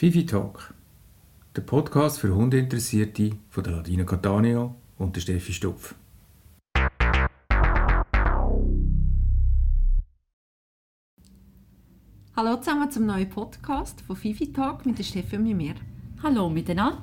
Fifi Talk, der Podcast für Hundeinteressierte von der Ladina Catania und der Steffi Stupf. Hallo zusammen zum neuen Podcast von Fifi Talk mit der Steffi und mir. Hallo miteinander.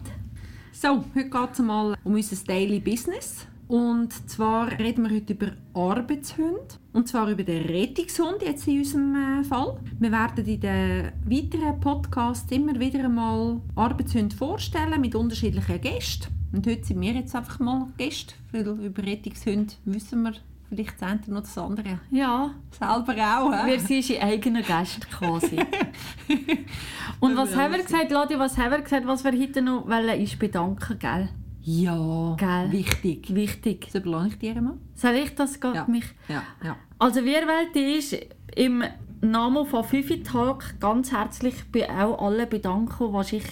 So, heute geht es mal um unser Daily Business. Und zwar reden wir heute über Arbeitshunde. Und zwar über den Rettungshund, jetzt in unserem äh, Fall. Wir werden in den weiteren Podcasts immer wieder einmal Arbeitshunde vorstellen mit unterschiedlichen Gästen. Und heute sind wir jetzt einfach mal Gäste, weil über Rettungshunde wissen wir vielleicht das eine noch das andere. Ja. Selber auch, he? Wir sind unsere eigenen Gäste quasi. Und was haben wir gesagt, Ladi, was haben wir gesagt, was wir heute noch wollen, ist bedanken, gell? Ja, Gell? wichtig. Wichtig. Das überlasse ich dir einmal. Soll ich das geht Ja. mich? Ja, ja. Also wir wollen ist im Namen von Fifi Talk ganz herzlich bei auch allen bedanken, die sich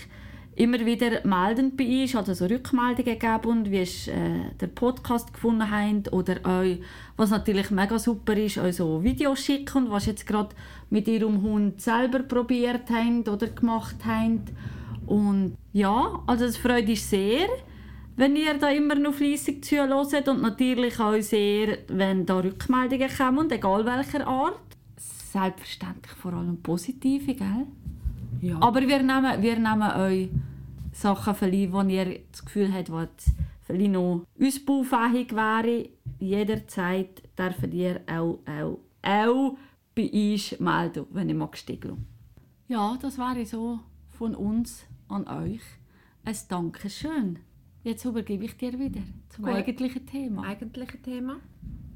immer wieder melden bei uns, also so Rückmeldungen geben und wie ihr äh, den Podcast gefunden habt oder euch, was natürlich mega super ist, euch so Videos schicken, was ihr jetzt gerade mit ihrem Hund selber probiert habt oder gemacht habt. Und ja, also es freut uns sehr, wenn ihr da immer noch fleissig zuhört und natürlich auch sehr, wenn da Rückmeldungen kommen, egal welcher Art. Selbstverständlich vor allem positive, gell? ja. Aber wir nehmen, wir nehmen euch Sachen verleihen, wo ihr das Gefühl habt, was vielleicht noch ausbaufähig wäre. Jederzeit dürft ihr auch, auch, auch bei uns melden, wenn ihr magst. Ja, das wäre so von uns an euch. Ein Dankeschön. Jetzt übergebe ich dir wieder zum Gut. eigentlichen Thema. eigentliche Thema,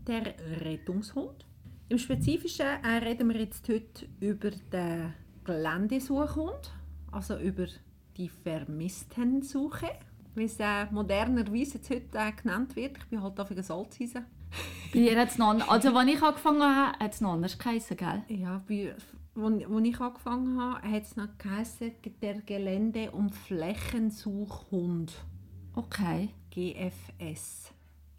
der Rettungshund. Im Spezifischen äh, reden wir jetzt heute über den Geländesuchhund, also über die Vermisstensuche, wie es äh, modernerweise jetzt heute äh, genannt wird. Ich bin halt auf eine Salzheise. Bei ihr hat's noch, also, als ich angefangen habe, hat es noch anders geheißen, gell? Ja, bei, wo ich angefangen habe, hat es noch geheißen, der Gelände- und Flächensuchhund, Okay. GFS.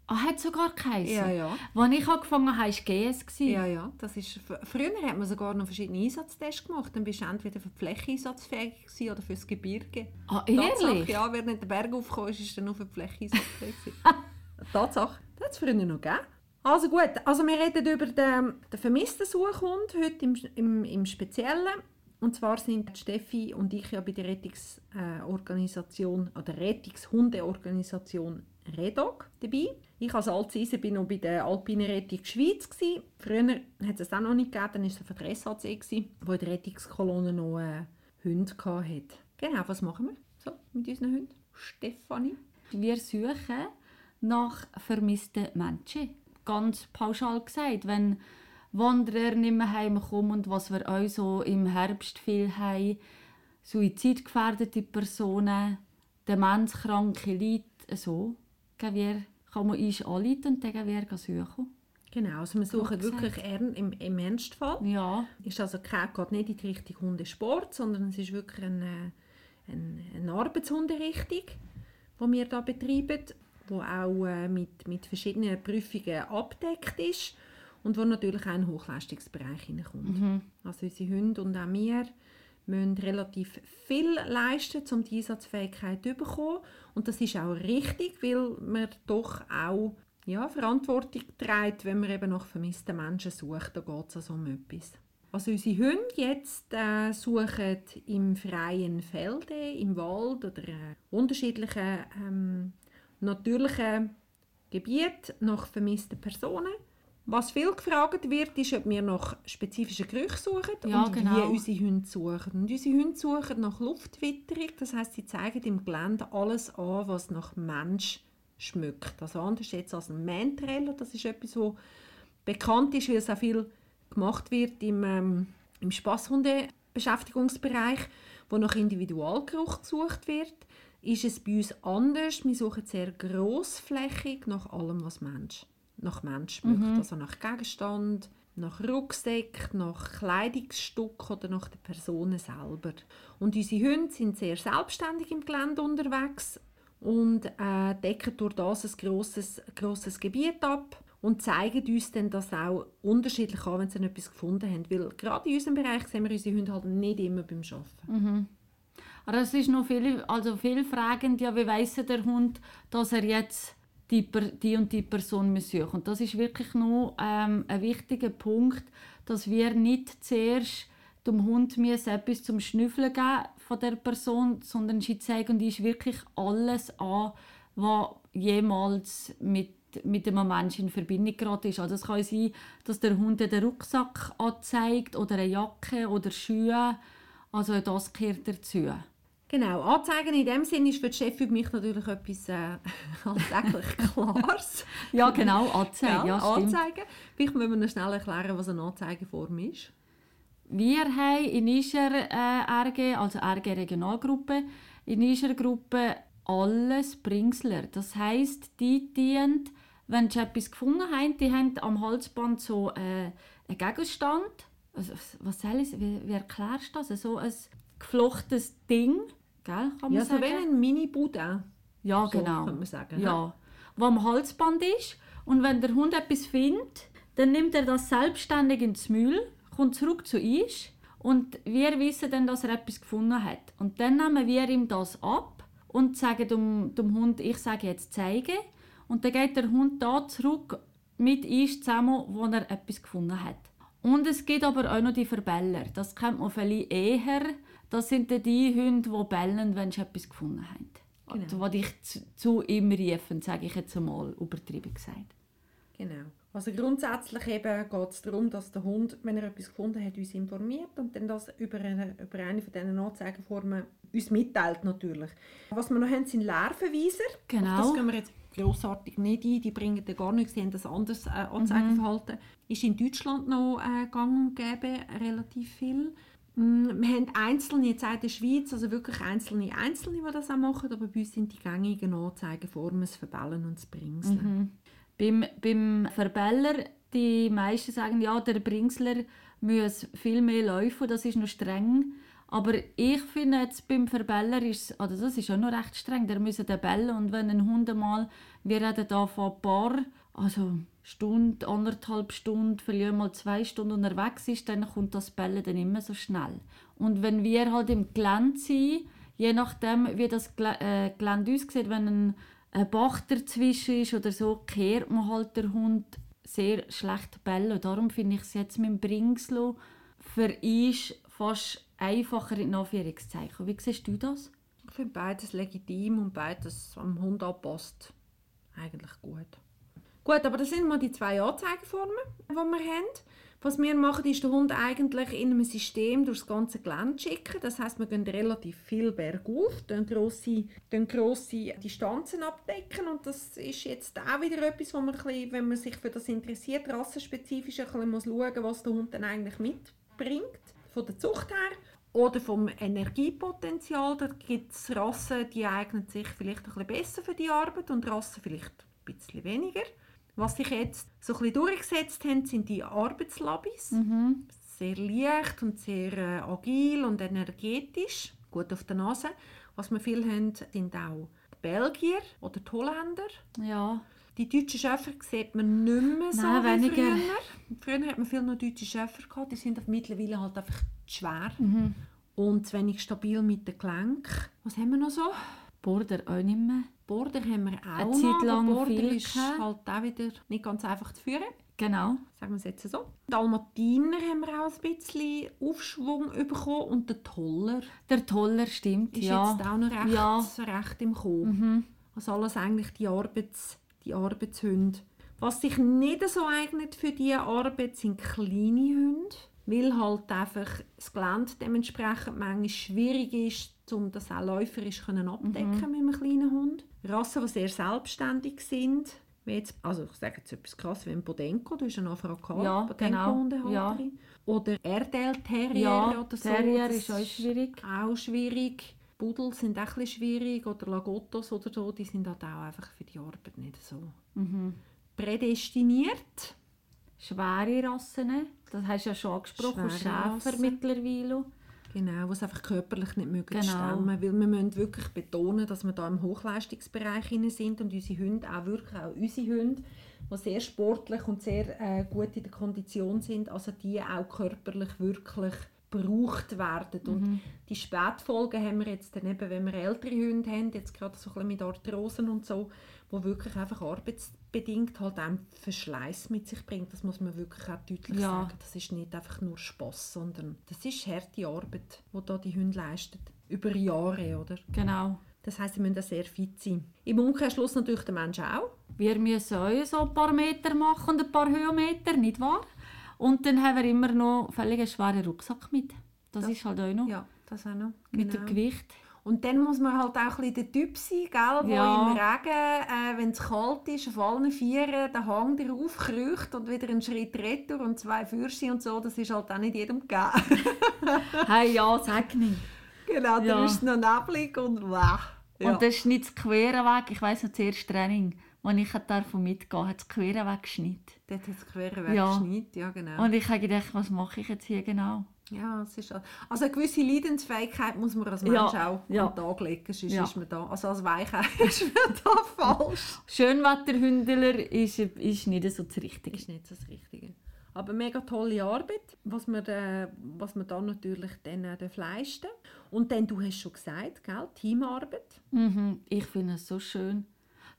Ah, hat sogar geheißen? Ja, ja. Als ich angefangen habe, war es GS. Ja, ja. Das ist, früher hat man sogar noch verschiedene Einsatztests gemacht. Dann bist du entweder für die Fläche einsatzfähig oder für das Gebirge. Ah, Tatsache, ehrlich? ja, wer nicht den Berg aufgekommen ist, ist dann nur für die Fläche einsatzfähig. Tatsache. Das hat es früher noch gegeben. Also gut, also wir reden über den, den vermissten Suchhund heute im, im, im Speziellen. Und zwar sind Steffi und ich ja bei der Rettungsorganisation oder Rettungshundeorganisation Redog dabei. Ich als Altseise bin noch bei der Alpine Rettung Schweiz. Gewesen. Früher hat es das auch noch nicht gegeben, dann war es für die SAC, gewesen, wo der Rettungskolonne noch äh, Hunde hatte. Genau, was machen wir so mit unseren Hunden? Stefanie? Wir suchen nach vermissten Menschen. Ganz pauschal gesagt, wenn Wanderer nicht mehr heimkommen und was wir auch so im Herbst viel haben, suizidgefährdete Personen, demenzkranke Leute, so, gehen wir, kann man uns anrufen und dann gehen wir suchen. Genau, also wir suchen gesagt. wirklich ern, im, im Ernstfall. Ja, Ist also kein, geht nicht in die Richtung Hundesport, sondern es ist wirklich eine, eine, eine Arbeitshunderichtung, die wir da betreiben, die auch äh, mit, mit verschiedenen Prüfungen abdeckt ist und wo natürlich auch in den Hochleistungsbereich hineinkommt. Also unsere Hunde und auch wir müssen relativ viel leisten, um die Einsatzfähigkeit zu bekommen. Und das ist auch richtig, weil man doch auch ja, Verantwortung trägt, wenn man eben nach vermissten Menschen sucht. Da geht es also um etwas. Also unsere Hunde jetzt äh, suchen im freien Felde, im Wald oder äh, unterschiedlichen ähm, natürlichen Gebieten nach vermissten Personen. Was viel gefragt wird, ist, ob wir nach spezifischen Gerüchen suchen Ja, und genau. wie unsere Hunde suchen. Und unsere Hunde suchen nach Luftwitterung, das heißt, sie zeigen im Gelände alles an, was nach Mensch schmückt. Also anders jetzt als ein Mantreller, das ist etwas, was bekannt ist, weil es auch viel gemacht wird im, ähm, im Spaßhunde-Beschäftigungsbereich, wo nach Individualgeruch gesucht wird, ist es bei uns anders. Wir suchen sehr grossflächig nach allem, was Mensch, nach Mensch schmückt. Also nach Gegenstand, nach Rucksack, nach Kleidungsstück oder nach der Person selber. Und unsere Hunde sind sehr selbstständig im Gelände unterwegs und äh, decken durch das ein grosses, grosses Gebiet ab und zeigen uns dann das auch unterschiedlich an, wenn sie etwas gefunden haben. Weil gerade in unserem Bereich sehen wir unsere Hunde halt nicht immer beim Arbeiten. Aber es ist noch viel, also viel fragend, ja, wie weiss der Hund, dass er jetzt die, die und die Person sucht. Und das ist wirklich noch ähm, ein wichtiger Punkt, dass wir nicht zuerst dem Hund etwas zum Schnüffeln geben von der Person, sondern sie zeigen uns wirklich alles an, was jemals mit mit einem Menschen in Verbindung geraten ist. Also es kann sein, dass der Hund den Rucksack anzeigt oder eine Jacke oder Schuhe. Also das gehört dazu. Genau, anzeigen in dem Sinne ist für die Chef für mich natürlich etwas äh, alltäglich Klares. ja, genau, anzeigen. Ja, ja anzeigen. Vielleicht müssen wir noch schnell erklären, was eine Anzeigeform ist. Wir haben in unserer äh, RG, also RG Regionalgruppe, in unserer Gruppe alles Bringsler. Das heisst, die dienen, wenn sie etwas gefunden haben, die haben am Halsband so äh, einen Gegenstand. Also, was soll ich, wie, wie erklärst du das? So ein geflochtenes Ding Gell, kann man ja, sagen. so wie ein Mini-Bude. Ja, so genau. Kann man sagen, ja. Wo am Halsband ist. Und wenn der Hund etwas findet, dann nimmt er das selbstständig ins Müll, kommt zurück zu uns und wir wissen dann, dass er etwas gefunden hat. Und dann nehmen wir ihm das ab und sagen dem, dem Hund, ich sage jetzt zeigen. Und dann geht der Hund da zurück mit uns zusammen, wo er etwas gefunden hat. Und es gibt aber auch noch die Verbeller. Das kennt man vielleicht eher das sind dann die Hunde, die bellen, wenn sie etwas gefunden haben. Genau. Die dich zu, zu ihm riefen, sage ich jetzt einmal, übertrieben gesagt. Genau. Also grundsätzlich eben geht es darum, dass der Hund, wenn er etwas gefunden hat, uns informiert und dann das über eine, über eine von diesen Anzeigeformen uns mitteilt natürlich. Was wir noch haben, sind Lehrverweiser. Genau. Auf das gehen wir jetzt grossartig nicht ein, die bringen da gar nichts, sie haben ein anderes äh, Anzeigeverhalten. Mhm. Ist in Deutschland noch äh, gang und gäbe, relativ viel. Mm, wir haben einzelne, jetzt in der Schweiz, also wirklich einzelne Einzelne, die das auch machen, aber bei uns sind die gängigen Anzeigeformen das Verbellen und das Bringseln. Mhm. Beim, beim Verbeller, die meisten sagen, ja, der Bringsler muss viel mehr laufen, das ist noch streng. Aber ich finde jetzt beim Verbeller ist also das ist auch noch recht streng. Der müssen den bellen und wenn ein Hund mal, wir reden da von ein paar, also Stunde, anderthalb Stunden, vielleicht mal zwei Stunden unterwegs ist, dann kommt das Bellen dann immer so schnell. Und wenn wir halt im Gelände sind, je nachdem, wie das äh, Gelände aussieht, wenn ein, Bach dazwischen ist oder so, kehrt man halt der Hund sehr schlecht bellen. Darum finde ich es jetzt mit dem Bringslo für uns fast einfacher in Anführungszeichen. Wie siehst du das? Ich finde beides legitim und beides am Hund anpasst. Eigentlich gut. Gut, aber das sind mal die zwei Anzeigeformen, die wir haben. Was wir machen, ist den Hund eigentlich in einem System durch das ganze Gelände schicken. Das heißt, wir gehen relativ viel bergauf, dann grosse, dann grosse Distanzen abdecken und das ist jetzt auch wieder etwas, wo man, bisschen, wenn man sich für das interessiert, rassenspezifisch ein bisschen muss schauen was der Hund dann eigentlich mitbringt, von der Zucht her. Oder vom Energiepotenzial. Da gibt es Rassen, die eignen sich vielleicht ein bisschen besser für die Arbeit und Rassen vielleicht ein bisschen weniger. Was sich jetzt so ein bisschen durchgesetzt haben, sind die Arbeitslabis. Mhm. Sehr leicht und sehr äh, agil und energetisch, gut auf der Nase. Was wir viel haben, sind auch die Belgier oder die Holländer. Ja. Die deutschen Schäfer sieht man nicht mehr so Nein, wie früher. Früher hat man viel noch deutsche Schäfer gehabt. Die sind mittlerweile halt einfach schwer mhm. und zu wenig stabil mit den Gelenken. Was haben wir noch so? Border auch nicht mehr. Border haben wir auch Eine Zeit lang viel ist gehabt. halt auch wieder nicht ganz einfach zu führen. Genau. Sagen wir es jetzt so. Dalmatiner haben wir auch ein bisschen Aufschwung bekommen und der Toller. Der Toller stimmt, ist ja. jetzt auch noch recht, ja. recht im Kommen. Mhm. Also alles eigentlich die, Arbeits, die Arbeitshunde. Was sich nicht so eignet für diese Arbeit, sind kleine Hunde weil halt einfach das Gelände dementsprechend manchmal schwierig ist, um das auch läuferisch abdecken mhm. mit einem kleinen Hund. Rassen, die sehr selbstständig sind, wie jetzt, also ich sage jetzt etwas krass, wie ein Bodenko, du hast eine Anfrage gehabt, ja, genau. ja. Oder Erdel Terrier ja, oder so. Terrier ist auch schwierig. Auch schwierig. Pudel sind auch ein schwierig oder Lagottos oder so, die sind halt auch einfach für die Arbeit nicht so mhm. prädestiniert schwere Rassen. Das hast du ja schon angesprochen, Schäfer mittlerweile. Genau, was einfach körperlich nicht möglich genau. stemmen. Weil wir müssen wirklich betonen, dass wir da im Hochleistungsbereich sind und unsere Hunde, auch wirklich auch unsere Hunde, die sehr sportlich und sehr äh, gut in der Kondition sind, also die auch körperlich wirklich gebraucht werden. Und Mhm. die Spätfolgen haben wir jetzt dann eben, wenn wir ältere Hunde haben, jetzt gerade so ein bisschen mit Arthrosen und so, wo wirklich einfach arbeitsbedingt halt auch Verschleiß mit sich bringt. Das muss man wirklich auch deutlich Ja. sagen. Das ist nicht einfach nur Spaß, sondern das ist harte Arbeit, die da die Hunde leisten. Über Jahre, oder? Genau. Das heisst, sie müssen auch sehr fit sein. Im Umkehrschluss natürlich der Mensch auch. Wir müssen auch so ein paar Meter machen und ein paar Höhenmeter, nicht wahr? Und dann haben wir immer noch völlig einen schweren Rucksack mit. Das, Das- ist halt auch noch Ja, das auch noch. mit dem Gewicht. Und dann muss man halt auch ein bisschen der Typ sein, gell, wo Ja. im Regen, äh, wenn es kalt ist, auf allen Vieren den Hang darauf kriecht und wieder einen Schritt retour und zwei Fürsche und so, das ist halt auch nicht jedem gegeben. Hey, ja, sag nicht. genau, Ja. ist es noch neblig und wow. Ja. Und das ist nicht das quere Weg. Ich weiss noch, zuerst Training, als ich davon mitgehen hat das quere Weg geschnitten. Dort hat es quer Ja. weggeschnitten, ja genau. Und ich habe gedacht, was mache ich jetzt hier genau? Ja, es ist, also eine gewisse Leidensfähigkeit muss man als Mensch Ja, auch ja. an den Tag legen, sonst Ja. ist man da, also als Weichei ist man da falsch. Schönwetterhündler ist, ist nicht so das Richtige. ist nicht so das Richtige. Aber mega tolle Arbeit, was man, äh, was man dann natürlich dann äh, leisten Und dann, du hast schon gesagt, gell, Teamarbeit. Mhm, ich finde es so schön.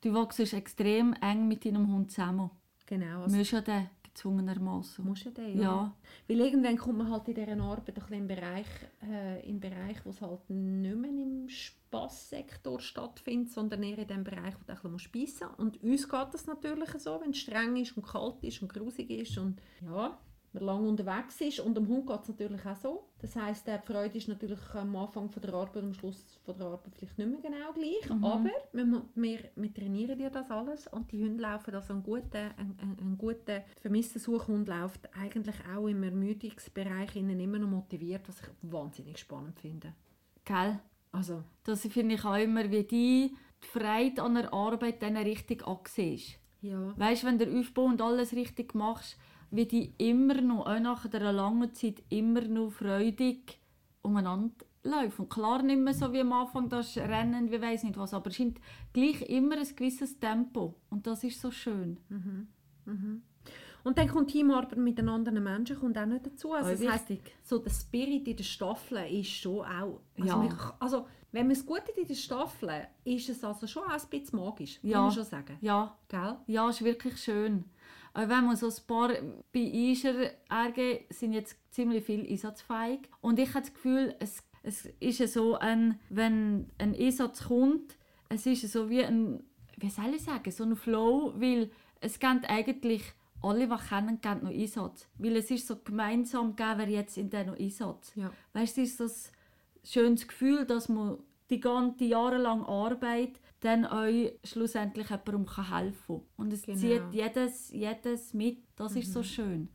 Du wachst extrem eng mit deinem Hund zusammen. Genau, also musst ja den gezwungenermaßen. musst du den, ja. Ja. Weil irgendwann kommt man halt in dieser Arbeit ein in Bereich, äh, in Bereich wo es halt nicht mehr im Spasssektor stattfindet, sondern eher in dem Bereich, wo du ein bisschen speisen musst. Und uns geht das natürlich so, wenn es streng ist und kalt ist und grusig ist und ja, man lange unterwegs ist. Und dem Hund geht es natürlich auch so. Das heisst, die Freude ist natürlich am Anfang von der Arbeit und am Schluss von der Arbeit vielleicht nicht mehr genau gleich. Aber wir, wir, wir trainieren ja das alles und die Hunde laufen, also ein guter, ein, ein, ein guter Vermisstensuchhund läuft eigentlich auch im Ermüdungsbereich innen immer noch motiviert, was ich wahnsinnig spannend finde. Gell? Also, Das finde ich auch immer, wie die die Freude an der Arbeit dann richtig ansiehst. ja. Weißt du, wenn der Aufbau und alles richtig machst, wie die immer noch, auch nach einer langen Zeit, immer noch freudig umeinander laufen. Und klar nicht mehr so wie am Anfang, das Rennen, wie weiß nicht was, aber es scheint gleich immer ein gewisses Tempo. Und das ist so schön. Und dann kommt Teamarbeit mit den anderen Menschen kommt auch nicht dazu. Also, das heisst, so der Spirit in der Staffel ist schon auch... Also, Ja. man, also wenn man es gut in der Staffel, ist es also schon auch ein bisschen magisch, muss Ja. man schon sagen. Ja, Gell? ja, ist wirklich schön. Auch wenn man so ein paar bei Ischer RG sind jetzt ziemlich viel einsatzfähig. Und ich habe das Gefühl, es, es ist so, ein, wenn ein Einsatz kommt, es ist so wie ein, wie soll ich sagen, so ein Flow, weil es gibt eigentlich alle, die kennen, geben noch Einsatz. Weil es ist so gemeinsam, wir jetzt in noch Einsatz. Ja. Weißt du, es ist das schönes Gefühl, dass man die ganze jahrelange Arbeit dann euch schlussendlich jemandem helfen kann. Und es Genau. zieht jedes, jedes mit. Das ist so schön.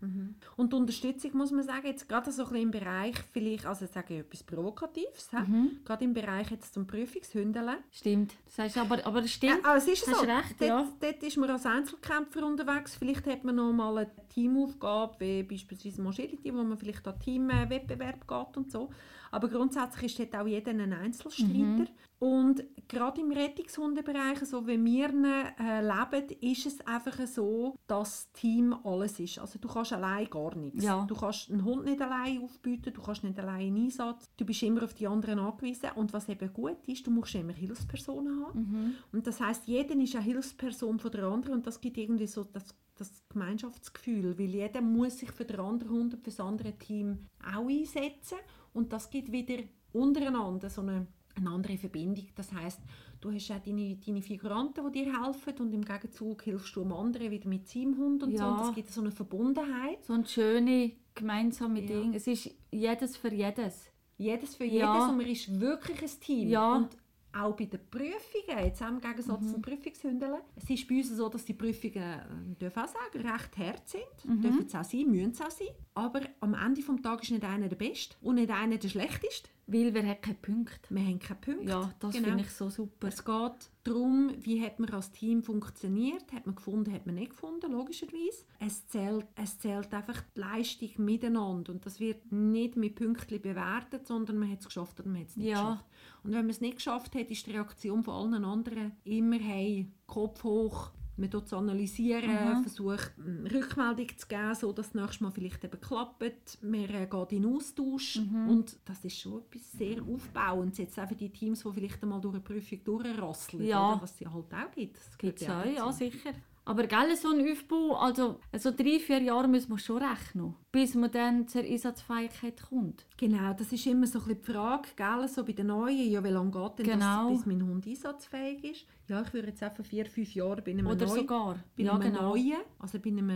Und die Unterstützung muss man sagen, jetzt gerade so ein bisschen im Bereich, vielleicht, also ich sage etwas Provokatives? Mhm. gerade im Bereich jetzt zum Prüfungshündeln. Stimmt. Das heißt, aber, aber es stimmt. Ja, aber es ist Hast so. recht, dort, ja. dort ist man als Einzelkämpfer unterwegs. Vielleicht hat man noch mal eine Teamaufgabe, wie beispielsweise Mobility, wo man vielleicht an Teamwettbewerb geht und so. Aber grundsätzlich ist dort auch jeder ein Einzelstreiter. Mhm. Und gerade im Rettungshundebereich, so wie wir ihn, äh, leben, ist es einfach so, dass das Team alles ist. Also du kannst allein gar nichts. Ja. Du kannst einen Hund nicht allein aufbieten, du kannst nicht allein in Einsatz. Du bist immer auf die anderen angewiesen. Und was eben gut ist, du musst immer Hilfspersonen haben. Mhm. Und das heißt, jeder ist eine Hilfsperson von der anderen und das gibt irgendwie so das, das Gemeinschaftsgefühl, weil jeder muss sich für den anderen Hund und für das andere Team auch einsetzen und das gibt wieder untereinander so eine, eine andere Verbindung. Das heißt, du hast auch deine, deine Figuranten, die dir helfen und im Gegenzug hilfst du dem anderen wieder mit seinem Hund und so Ja. und das gibt so eine Verbundenheit. So ein schöne gemeinsame Ja. Ding. Es ist jedes für jedes. Jedes für Ja. jedes und man ist wirklich ein Team. Ja. Und auch bei den Prüfungen, jetzt im Gegensatz Mhm. zum Prüfungshündeln, es ist bei uns so, dass die Prüfungen, äh, ich darf auch sagen, recht hart sind. Mhm. Dürfen es auch sein, müssen es auch sein. Aber am Ende des Tages ist nicht einer der Beste und nicht einer der Schlechteste. Weil wir haben keinen Punkt. Wir haben keinen Punkt. Ja, das Genau. finde ich so super. Es geht darum, wie hat man als Team funktioniert, hat man gefunden, hat man nicht gefunden, logischerweise. Es zählt, es zählt einfach die Leistung miteinander und das wird nicht mit Pünktchen bewertet, sondern man hat es geschafft oder man hat es nicht Ja. geschafft. Und wenn man es nicht geschafft hat, ist die Reaktion von allen anderen immer «Hey, Kopf hoch, Man es analysieren, versucht eine Rückmeldung zu geben, so dass das nächste Mal vielleicht eben klappt. Man äh, geht in Austausch und das ist schon etwas sehr Aufbauendes. Jetzt auch für die Teams, die vielleicht einmal durch eine Prüfung durchrasseln, Ja. oder? was es ja halt auch gibt. Das Gibt's auch, ja, sicher. Aber gell, so ein Aufbau, also so drei, vier Jahre müssen wir schon rechnen, bis man dann zur Einsatzfähigkeit kommt. Genau, das ist immer so ein bisschen die Frage, gell? so bei den Neuen, ja, wie lange geht denn Genau. das, bis mein Hund einsatzfähig ist? Ja, ich würde jetzt einfach vier, fünf Jahre bei einem Oder Neuen, sogar. bei Ja, einem genau. Neuen, also bei einem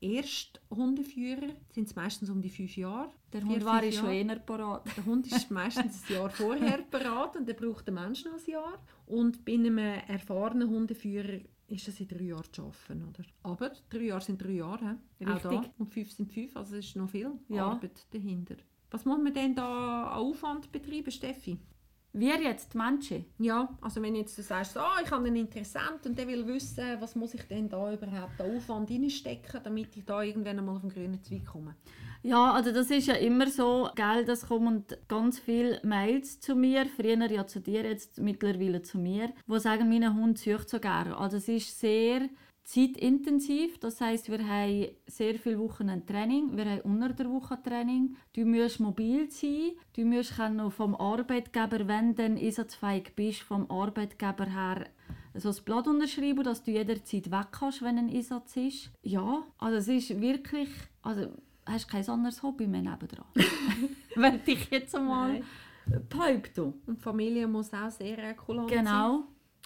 Ersthundeführer sind es meistens um die fünf Jahre. Der Vier, Hund war ich schon eher parat. Der Hund ist meistens ein Jahr vorher parat und der braucht der Mensch noch ein Jahr. Und bei einem erfahrenen Hundeführer ist es in drei Jahren zu schaffen, oder? Aber drei Jahre sind drei Jahre, he? auch da. Richtig. Und fünf sind fünf, also es ist noch viel Ja. Arbeit dahinter. Was muss man denn da an Aufwand betreiben, Steffi? Wir jetzt, die Menschen. Ja, also wenn jetzt du sagst, ah, ich habe einen Interessent und der will wissen, was muss ich denn da überhaupt an Aufwand reinstecken, damit ich da irgendwann einmal auf den grünen Zweig komme. Ja, also das ist ja immer so, gell, das kommen ganz viele Mails zu mir, früher ja zu dir, jetzt mittlerweile zu mir, wo sagen, mein Hund sucht so gerne. Also es ist sehr zeitintensiv, das heißt, wir haben sehr viele Wochen ein Training, wir haben unter der Woche Training, du musst mobil sein, du musst können vom Arbeitgeber, wenn du einsatzfähig bist, vom Arbeitgeber her so ein Blatt unterschreiben, dass du jederzeit weg kannst, wenn ein Einsatz ist. Ja, also es ist wirklich, also hast kein anderes Hobby mehr nebendran. wenn dich jetzt einmal behaupte. Und die Familie muss auch sehr kulant sein. Genau,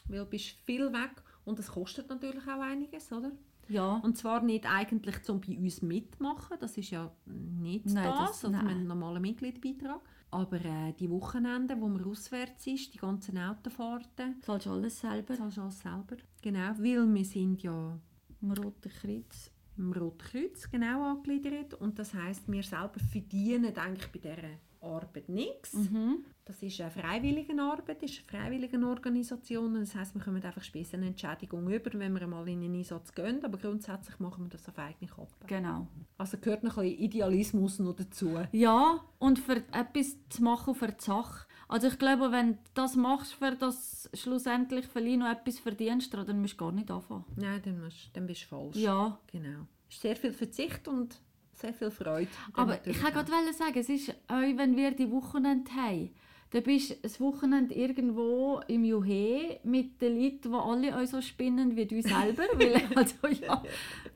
Weil du bist viel weg und es kostet natürlich auch einiges, oder? ja. Und zwar nicht eigentlich zum bei uns mitmachen, das ist ja nicht Nein, das, das- also einen normalen Mitgliedbeitrag. Aber äh, die Wochenenden, wo man auswärts ist, die ganzen Autofahrten, Zahlst du alles selber. zahlst du alles selber. Genau, weil wir sind ja Im Roten Kreuz. Im Roten Kreuz genau angegliedert und das heißt, wir selber verdienen eigentlich bei dieser Arbeit nichts. Mhm. Das ist eine freiwillige Arbeit, ist eine freiwillige Organisation. Das heißt, wir kommen einfach später eine Entschädigung über, wenn wir mal in einen Einsatz gehen. Aber grundsätzlich machen wir das auf eigene Kappe. Genau. Also gehört noch ein bisschen Idealismus noch dazu. Ja, und für etwas zu machen für die Sache. Also ich glaube, wenn du das machst, für das schlussendlich vielleicht noch etwas verdienst, dann musst du gar nicht anfangen. Nein, dann, musst, dann bist du falsch. Ja, Genau. Es ist sehr viel Verzicht und sehr viel Freude. aber ich auch. gerade sagen, es ist auch, wenn wir die Wochenende haben, dann bist du ein Wochenende irgendwo im Juhe mit den Leuten, die alle auch so spinnen wie du selber. Weil, also, ja,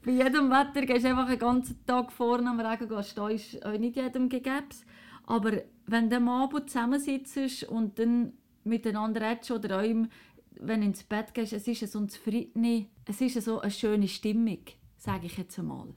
bei jedem Wetter gehst du einfach einen ganzen Tag vorne am Regen stehen, ist auch nicht jedem gegeben. Aber wenn du am Abend zusammensitzt und dann miteinander redest oder auch wenn du ins Bett gehst, es ist so ein zufriedene, es ist so eine schöne Stimmung, sage ich jetzt einmal.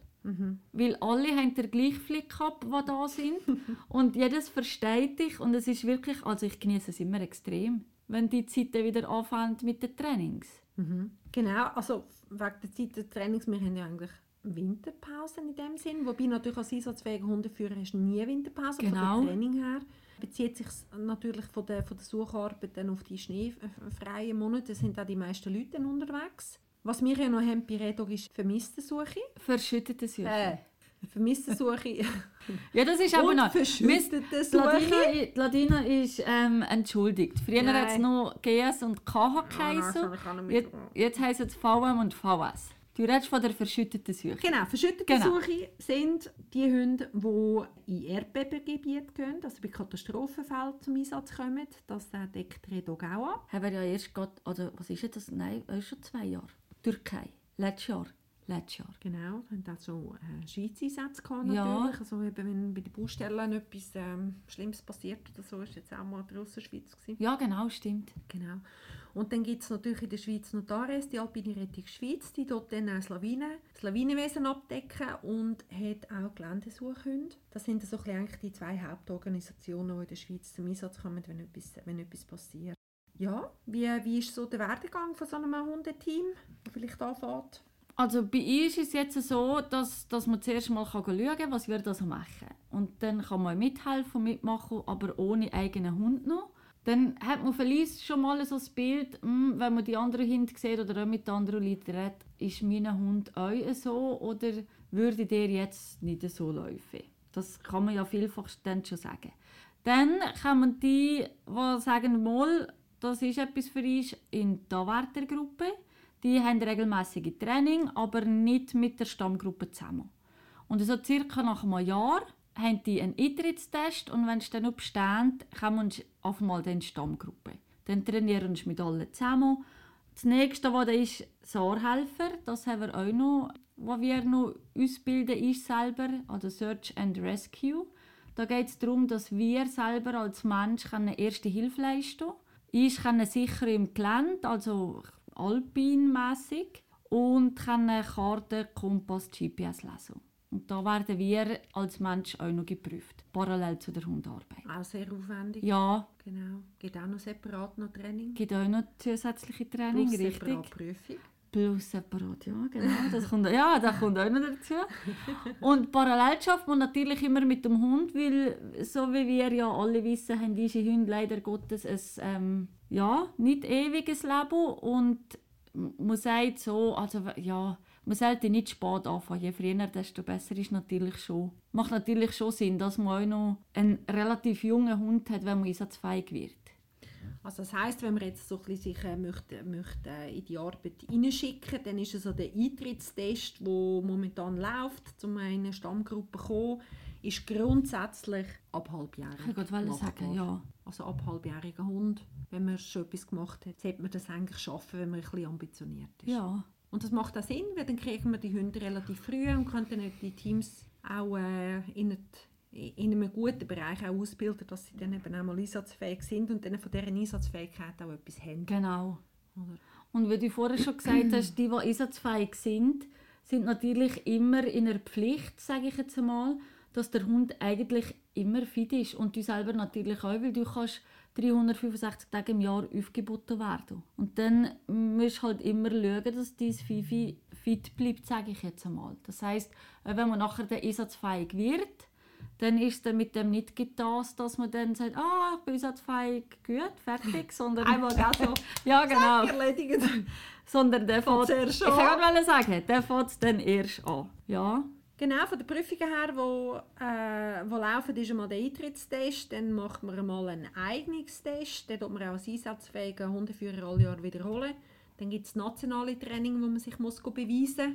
Weil alle haben den gleichen Flick gehabt, die da sind. und jedes versteht dich. Und es ist wirklich, also ich genieße es immer extrem, wenn die Zeit dann wieder anfängt mit den Trainings. Mhm. Genau, also wegen der Zeit des Trainings, wir haben ja eigentlich Winterpausen in dem Sinn, wobei natürlich als einsatzfähiger Hundeführer hast du nie Winterpause, Genau. von dem Training her bezieht sich natürlich von der, von der Sucharbeit dann auf die schneefreien Monate, da sind auch die meisten Leute unterwegs. Was wir ja noch haben bei Redog ist Vermisstensuche. Verschüttete Suche. Äh, Vermisstensuche Ja, das ist aber noch... verschüttete Ladina, Suche. die Ladina ist ähm, entschuldigt. Früher hat es noch GS und KH geheißen. ich nicht jetzt, jetzt heisst es VM und VS. Du redest von der verschütteten Suche. Genau, verschüttete Genau. Suche sind die Hunde, die in Erdbebengebiete gehen, also bei Katastrophenfällen zum Einsatz kommen. Das deckt Redog auch ab. Haben wir ja erst gerade, oder was ist das? Nein, schon zwei Jahre. Türkei. Letztes Jahr. Letztes Jahr. Genau, wir haben auch schon äh, Schweizer Einsätze gehabt, Ja. natürlich. Also eben, wenn bei den Baustellen etwas ähm, Schlimmes passiert oder so, ist jetzt auch mal die Russenschweiz gewesen. Ja, genau, stimmt. Genau. Und dann gibt es natürlich in der Schweiz noch die Alpine Rettung Schweiz, die dort dann auch das, Lawinen, das Lawinenwesen abdecken und hat auch Geländesuchhunde. Das sind so eigentlich die zwei Hauptorganisationen, die in der Schweiz zum Einsatz kommen, wenn etwas, wenn etwas passiert. Ja, wie, wie ist so der Werdegang von so einem Hundeteam, das vielleicht anfängt? Also bei uns ist es jetzt so, dass, dass man zuerst mal schauen kann, was wir da so machen. Und dann kann man mithelfen, mitmachen, aber ohne eigenen Hund noch. Dann hat man vielleicht schon mal so das Bild, hm, wenn man die anderen Hunde sieht oder auch mit anderen Leuten redet, ist mein Hund auch so oder würde der jetzt nicht so laufen? Das kann man ja vielfach dann schon sagen. Dann kommen die, die sagen, mal, das ist etwas für uns in die Anwärtergruppe. Die haben regelmäßige Training, aber nicht mit der Stammgruppe zusammen. Und so circa nach einem Jahr haben die einen Eintrittstest und wenn es dann besteht, kommen sie auf einmal in die Stammgruppe. Dann trainieren sie mit allen zusammen. Das nächste, was da ist, Saarhelfer, das haben wir auch noch, was wir noch ausbilden, ist selber, also Search and Rescue. Da geht es darum, dass wir selber als Mensch erste Hilfe leisten können. Ich kann sicher im Gelände, also alpinmässig, und kann Karten, Kompass, GPS lesen. Und da werden wir als Mensch auch noch geprüft, parallel zu der Hundarbeit. Auch sehr aufwendig. Ja. Genau. Gibt auch noch separat noch Training? Gibt auch noch zusätzliche Training, Plus richtig. separat Prüfung. Plus separat, ja, genau. Das kommt, ja, das kommt auch noch dazu. Und parallel schafft man natürlich immer mit dem Hund, weil, so wie wir ja alle wissen, haben diese Hunde leider Gottes ein ähm, ja, nicht ewiges Leben. Und man sagt so, also ja, man sollte nicht spät anfangen. Je früher, desto besser ist natürlich schon. Macht natürlich schon Sinn, dass man auch noch einen relativ jungen Hund hat, wenn man einsatzfähig wird. Also das heisst, wenn man jetzt so ein bisschen sich äh, möchte, möchte in die Arbeit hineinschicken, dann ist es so der Eintrittstest, der momentan läuft, um in eine Stammgruppe zu kommen, ist grundsätzlich ab halbjährig. Ich wollte sagen, ja. Also ab halbjähriger Hund, wenn man schon etwas gemacht hat, sollte man das eigentlich schaffen, wenn man ein bisschen ambitioniert ist. Ja. Und das macht auch Sinn, weil dann kriegen wir die Hunde relativ früh und können dann die Teams auch äh, in, in einem guten Bereich auch ausbilden, dass sie dann eben auch mal einsatzfähig sind und dann von dieser Einsatzfähigkeit auch etwas haben. Genau. Oder? Und wie du vorher schon gesagt hast, die, die einsatzfähig sind, sind natürlich immer in der Pflicht, sage ich jetzt einmal, dass der Hund eigentlich immer fit ist und du selber natürlich auch, weil du kannst 365 Tage im Jahr aufgeboten werden. Und dann musst du halt immer schauen, dass dein Fifi fit bleibt, sage ich jetzt einmal. Das heißt, wenn man nachher der einsatzfähig wird, dann ist er mit dem nicht getan, dass man dann sagt, ah, ich bin einsatzfähig, gut, fertig, sondern... Einmal so ja, genau. erledigt. Sondern der fährt... erst Ich wollte sagen, der fährt dann erst an. Ja. Genau, von den Prüfungen her, wo, äh, wo laufen, ist einmal der Eintrittstest, dann macht man einmal einen Eignungstest, den tut man auch als einsatzfähiger Hundeführer alle Jahre wiederholen. Dann gibt es nationale Training, wo man sich muss beweisen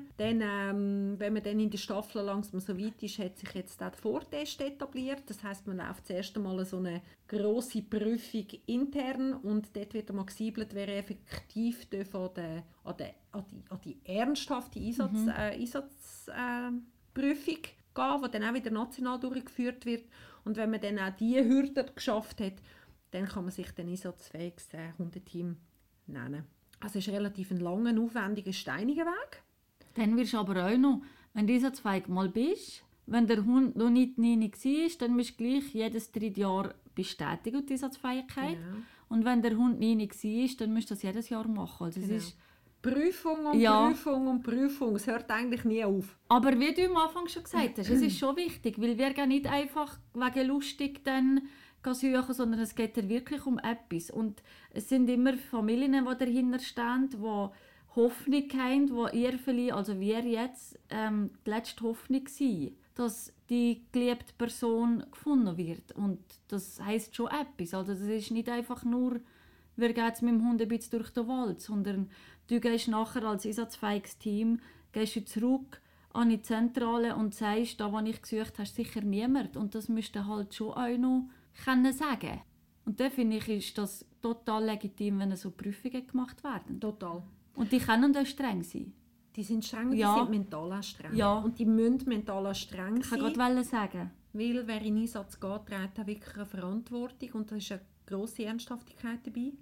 muss. Dann, ähm, wenn man dann in der Staffel langsam so weit ist, hat sich jetzt auch der Vortest etabliert. Das heißt, man läuft zuerst einmal so eine grosse Prüfung intern und dort wird einmal gesiebelt, wer effektiv an, der, an, der, an, die, an die ernsthafte Einsatz, Mhm. äh, Einsatz äh, Prüfung gehen, die dann auch wieder national durchgeführt wird. Und wenn man dann auch diese Hürde geschafft hat, dann kann man sich dann einsatzfähiges äh, Hundeteam nennen. Also es ist relativ ein langer, aufwendiger, steiniger Weg. Dann wirst du aber auch noch, wenn du einsatzfähig mal bist, wenn der Hund noch nicht nie war, dann musst du gleich jedes dritte Jahr bestätigen, die Einsatzfähigkeit. Genau. Und wenn der Hund nie war, dann musst du das jedes Jahr machen. Also es Genau. ist, Prüfung und Ja. Prüfung und Prüfung. Es hört eigentlich nie auf. aber wie du am Anfang schon gesagt hast, es ist schon wichtig, weil wir gehen nicht einfach wegen lustig dann suchen, sondern es geht ja wirklich um etwas. Und es sind immer Familien, die dahinter stehen, die Hoffnung haben, wo ihr vielleicht, also wir jetzt, ähm, die letzte Hoffnung sind, dass die geliebte Person gefunden wird. Und das heißt schon etwas. Also das ist nicht einfach nur, wir gehen jetzt mit dem Hund ein bisschen durch den Wald, sondern du gehst nachher als einsatzfähiges Team, gehst du zurück an die Zentrale und sagst, da, wo ich gesucht habe, ist sicher niemand. Und das müsste halt schon auch noch können sagen. Und da finde ich, ist das total legitim, wenn so Prüfungen gemacht werden. Total. Und die können auch streng sein. Die sind streng Ja. die sind mental auch streng. Ja. Und die müssen mental auch streng Ich sein. wollte gerade sagen. Weil wer in Einsatz geht, trägt auch wirklich eine Verantwortung und da ist eine grosse Ernsthaftigkeit dabei.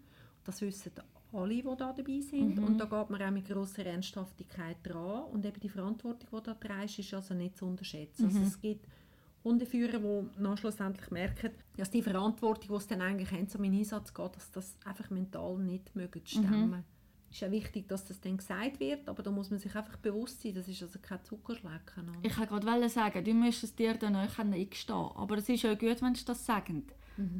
Das wissen alle, die da dabei sind. Und da geht man auch mit grosser Ernsthaftigkeit dran. Und eben die Verantwortung, die da trägst, ist also nicht zu unterschätzen. Also es gibt Hundeführer, die dann schlussendlich merken, dass die Verantwortung, die sie dann eigentlich haben, zum Einsatz geht, dass das einfach mental nicht mögen zu stemmen. Es ist ja wichtig, dass das dann gesagt wird, aber da muss man sich einfach bewusst sein, das ist also kein Zuckerschlecken. oder? Ich wollte gerade sagen, du musst es dir dann auch eingestehen. Aber es ist ja gut, wenn sie das sagen.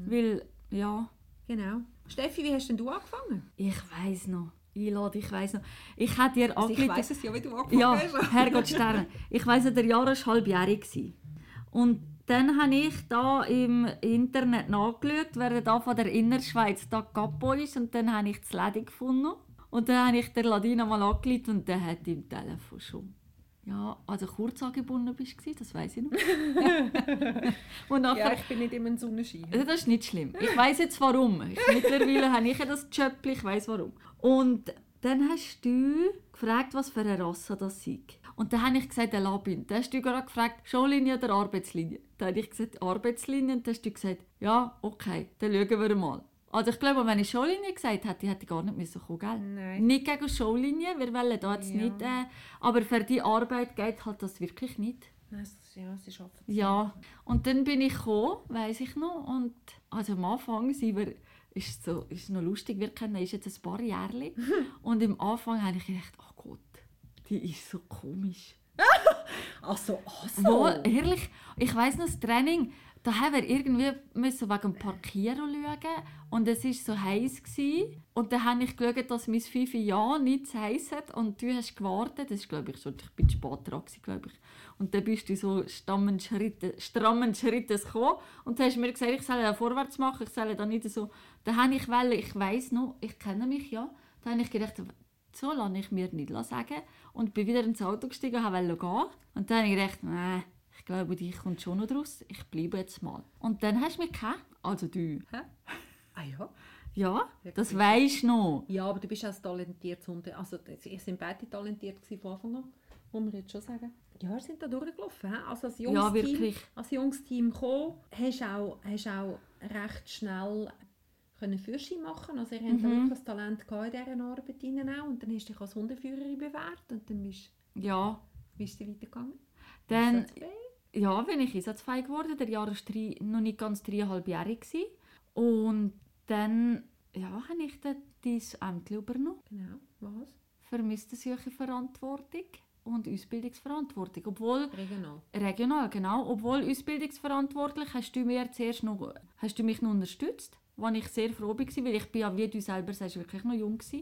Weil, ja, Genau. Steffi, wie hast denn du angefangen? ich weiß noch. Einlade, ich weiß noch. Ich hätte dir Also ich weiss es ja, wie du angefangen Ja, hast. Herrgott Sterne. Ich weiss, der Jahr war halbjährig. Und dann habe ich da im Internet nachgeschaut, wer da von der Innerschweiz da Capo ist. Und dann habe ich das Läden gefunden. Und dann habe ich der Ladina mal angerufen und der hat im Telefon schon ja, also kurz angebunden bist das weiß ich noch. und nachher, ja, ich bin nicht immer ein Sonnenschein. Das ist nicht schlimm. Ich weiß jetzt warum. Ich, mittlerweile habe ich ja das Job, ich weiß warum. Und dann hast du gefragt, was für eine Rasse das sei. Und dann habe ich gesagt, der Labin. Dann hast du gerade gefragt, Schullinie oder Arbeitslinie? Dann habe ich gesagt, Arbeitslinie. Und dann hast du gesagt, ja, okay, dann schauen wir mal. Also ich glaube, wenn ich Showlinie gesagt hätte, hätte ich gar nicht müssen kommen, gell? Nein. Nicht gegen Showlinie, wir wollen da jetzt ja. nicht... Äh, aber für die Arbeit geht halt das wirklich nicht. Nein, ja, sie es. Ja, und dann bin ich gekommen, weiss ich noch, und also am Anfang sind wir, ist so, ist noch lustig, wir kennen ist jetzt ein paar Jahre und am Anfang habe ich gedacht, oh Gott, die ist so komisch. ach so, ach so. Wo, ehrlich, ich weiss noch, das Training, da haben wir irgendwie müssen wegen dem Parkieren schauen und es war so heiß gewesen. und dann habe ich geschaut, dass mein 5 ja nicht zu heiß hat und du hast gewartet, das ist glaube ich so, ich bin spät dran glaube ich. Und dann bist du so strammen Schritte, strammen Schritte gekommen und dann hast du mir gesagt, ich soll da vorwärts machen, ich soll da nicht so, dann habe ich wollen, ich weiß noch, ich kenne mich ja, dann habe ich gedacht, so lasse ich mir nicht sagen und bin wieder ins Auto gestiegen und wollte gehen. Und dann habe ich gedacht, nein, glaube, dich kommt schon noch draus. Ich bleibe jetzt mal. Und dann hast du mich gehabt. Also du. Hä? Ah ja? Ja, das weisst du noch. Ja, aber du bist auch talentiert. Also, wir sind beide talentiert von Anfang an, muss man jetzt schon sagen. Ja, wir sind da durchgelaufen. Also als junges ja. Team, als junges Team gekommen, hast du auch, hast auch recht schnell können Führerschein machen Also ihr mhm. habt wirklich das Talent in dieser Arbeit auch. Und dann hast du dich als Hundeführerin bewährt und dann bist, ja. bist du weitergegangen. Dann, ja, bin ich einsatzfähig geworden. Der Jahr war noch nicht ganz dreieinhalbjährig. Und dann ja, habe ich dann dieses Amt übernommen. Genau, was? Vermisstensuche Verantwortung und Ausbildungsverantwortung. Obwohl, regional. Regional, genau. Obwohl Ausbildungsverantwortlich hast du, mir zuerst noch, hast du mich noch unterstützt, was ich sehr froh war, weil ich bin ja, wie du selber sagst, wirklich noch jung war.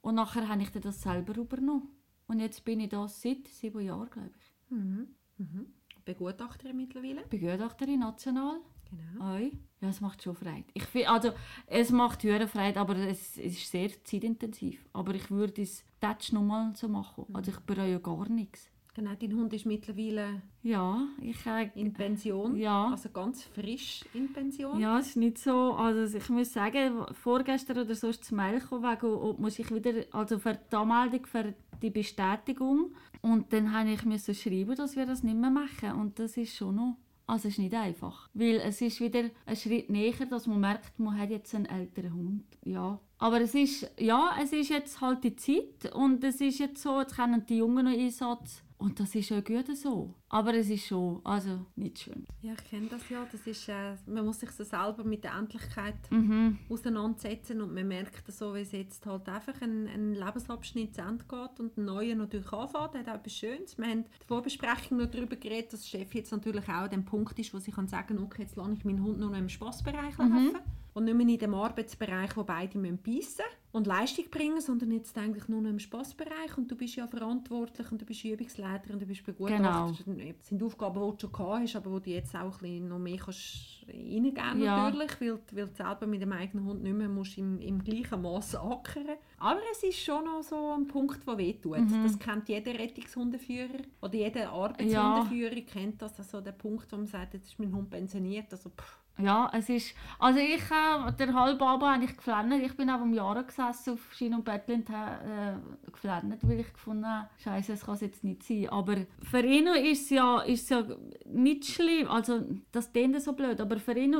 Und nachher habe ich dann das selber übernommen. Und jetzt bin ich da seit sieben Jahren, glaube ich. Mhm. Mhm. Begutachterin mittlerweile? Begutachterin national. Genau. Oi. Ja, es macht schon Freude. Ich find, also, es macht höhere Freude, aber es, es, ist sehr zeitintensiv. Aber ich würde es jetzt nochmal so machen. Mhm. Also ich bereue gar nichts. Genau, dein Hund ist mittlerweile ja, ich, äh, in Pension. Ja. Also ganz frisch in Pension. Ja, es ist nicht so. Also ich muss sagen, vorgestern oder so ist es Mail gekommen, wegen, ob muss ich wieder, also für die Anmeldung für die Bestätigung. Und dann habe ich müssen schreiben, dass wir das nicht mehr machen. Und das ist schon noch also es ist nicht einfach, weil es ist wieder ein Schritt näher, dass man merkt, man hat jetzt einen älteren Hund. Ja. Aber es ist, ja, es ist jetzt halt die Zeit und es ist jetzt so, jetzt können die Jungen noch Einsatz und das ist auch gut so. Aber es ist schon also nicht schön. Ja, ich kenne das ja. Das ist, äh, man muss sich so selber mit der Endlichkeit mhm. auseinandersetzen und man merkt so, wie es jetzt halt einfach ein, ein Lebensabschnitt zu Ende geht und ein neuer natürlich anfängt. Das hat auch etwas Schönes. Wir haben in der Vorbesprechung noch darüber geredet, dass Chef jetzt natürlich auch der Punkt ist, wo sie kann sagen okay, jetzt lasse ich meinen Hund nur noch im Spaßbereich mhm. Und nicht mehr in dem Arbeitsbereich, wo beide beißen müssen und Leistung bringen, sondern jetzt eigentlich nur noch im Spaßbereich und du bist ja verantwortlich und du bist Übungsleiter und du bist Begutachter. Genau. Das sind Aufgaben, die du schon gehabt hast, aber wo du jetzt auch ein noch mehr kannst reingeben ja. natürlich, weil, weil du selber mit dem eigenen Hund nicht mehr musst im, im gleichen Maß ackern Aber es ist schon noch so ein Punkt, der wehtut. Mhm. Das kennt jeder Rettungshundeführer oder jeder Arbeitshundeführer ja. kennt das, also der Punkt, wo man sagt, jetzt ist mein Hund pensioniert, also pff, ja, es ist... Also ich, äh, der Halbabend habe ich geflennt. Ich bin auch um Jahre gesessen auf Schien und Bettel und habe äh, geflennt, weil ich gefunden habe, Scheiße, das kann es jetzt nicht sein. Aber für ihn ist es ja, ist ja nicht schlimm. Also das klingt so blöd, aber für ihn